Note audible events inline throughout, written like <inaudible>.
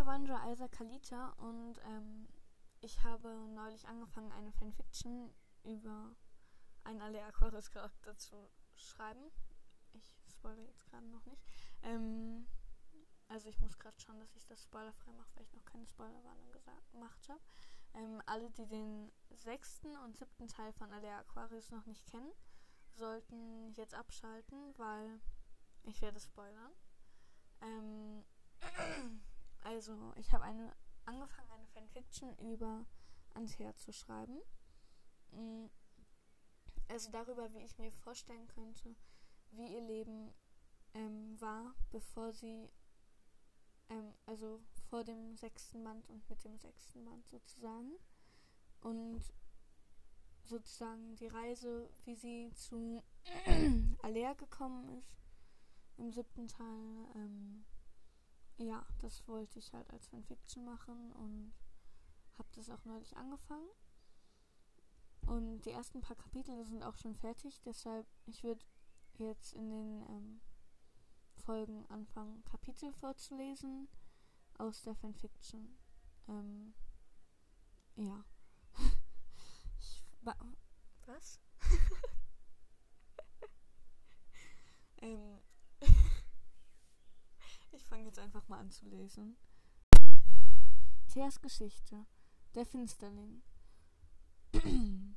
Kavandra Isaac Kalita und ähm, ich habe neulich angefangen, eine Fanfiction über einen Alea Aquarius Charakter zu schreiben. Ich spoilere jetzt gerade noch nicht. Ähm, also ich muss gerade schauen, dass ich das spoilerfrei mache, weil ich noch keine Spoilerwarnung gemacht habe. Ähm, alle, die den sechsten und siebten Teil von Alea Aquarius noch nicht kennen, sollten jetzt abschalten, weil ich werde spoilern. Ähm, <clears throat> also ich habe eine angefangen, eine Fanfiction über Anthea zu schreiben. Mm, also darüber, wie ich mir vorstellen könnte, wie ihr Leben ähm, war, bevor sie, ähm, also vor dem sechsten Band und mit dem sechsten Band sozusagen. Und sozusagen die Reise, wie sie zu <clears throat> Alea gekommen ist im siebten Teil. Ähm, ja, das wollte ich halt als Fanfiction machen und habe das auch neulich angefangen. Und die ersten paar Kapitel sind auch schon fertig, deshalb ich würde jetzt in den ähm, Folgen anfangen, Kapitel vorzulesen aus der Fanfiction. Ähm, ja. <laughs> ich, wa was? ähm, ich fange jetzt einfach mal an zu lesen. Theas Geschichte. Der Finsterling. <clears throat>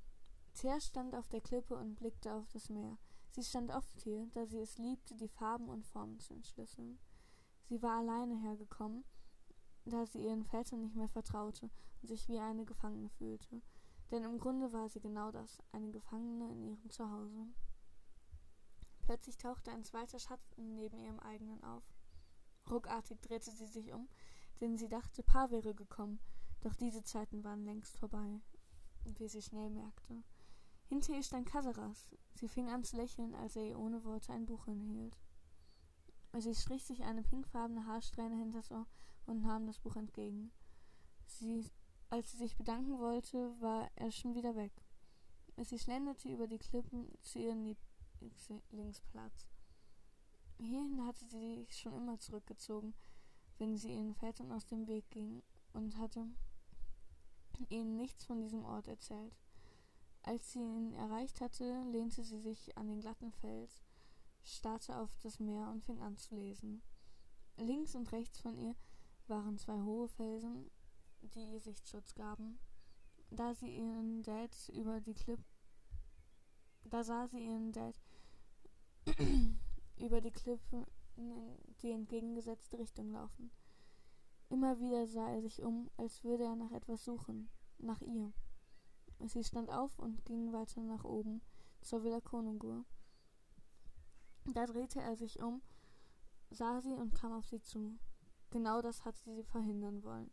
Thea stand auf der Klippe und blickte auf das Meer. Sie stand oft hier, da sie es liebte, die Farben und Formen zu entschlüsseln. Sie war alleine hergekommen, da sie ihren Vätern nicht mehr vertraute und sich wie eine Gefangene fühlte. Denn im Grunde war sie genau das, eine Gefangene in ihrem Zuhause. Plötzlich tauchte ein zweiter Schatten neben ihrem eigenen auf. Ruckartig drehte sie sich um, denn sie dachte, Pa wäre gekommen, doch diese Zeiten waren längst vorbei, wie sie schnell merkte. Hinter ihr stand Kasaras. Sie fing an zu lächeln, als er ihr ohne Worte ein Buch hinhielt. Sie strich sich eine pinkfarbene Haarsträhne hinters Ohr und nahm das Buch entgegen. Sie, als sie sich bedanken wollte, war er schon wieder weg. Sie schlenderte über die Klippen zu ihrem Lieblingsplatz. Hierhin hatte sie sich schon immer zurückgezogen, wenn sie ihren Vätern aus dem Weg ging und hatte ihnen nichts von diesem Ort erzählt. Als sie ihn erreicht hatte, lehnte sie sich an den glatten Fels, starrte auf das Meer und fing an zu lesen. Links und rechts von ihr waren zwei hohe Felsen, die ihr Sichtschutz gaben. Da sie ihren Dad über die Klipp da sah sie ihren Dad über die Klippe in die entgegengesetzte Richtung laufen. Immer wieder sah er sich um, als würde er nach etwas suchen, nach ihr. Sie stand auf und ging weiter nach oben zur Villa Konungur. Da drehte er sich um, sah sie und kam auf sie zu. Genau das hatte sie verhindern wollen.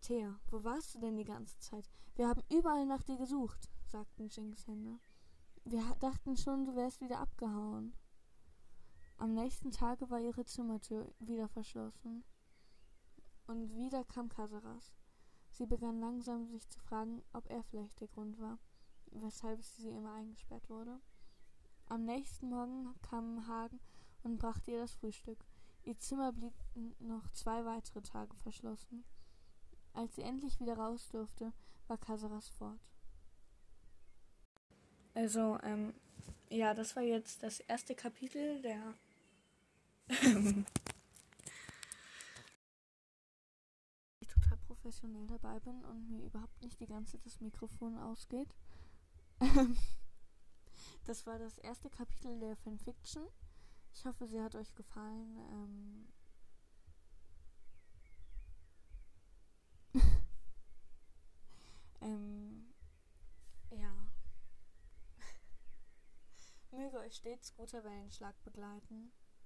Thea, wo warst du denn die ganze Zeit? Wir haben überall nach dir gesucht, sagten Jinx Hände. Wir dachten schon, du wärst wieder abgehauen. Am nächsten Tage war ihre Zimmertür wieder verschlossen. Und wieder kam Kasaras. Sie begann langsam sich zu fragen, ob er vielleicht der Grund war, weshalb sie immer eingesperrt wurde. Am nächsten Morgen kam Hagen und brachte ihr das Frühstück. Ihr Zimmer blieb noch zwei weitere Tage verschlossen. Als sie endlich wieder raus durfte, war Kasaras fort. Also, ähm, ja, das war jetzt das erste Kapitel der <laughs> ich total professionell dabei bin und mir überhaupt nicht die ganze das Mikrofon ausgeht. <laughs> das war das erste Kapitel der Fanfiction. Ich hoffe, sie hat euch gefallen. Ähm <laughs> ähm, ja. Möge euch stets guter Wellenschlag begleiten.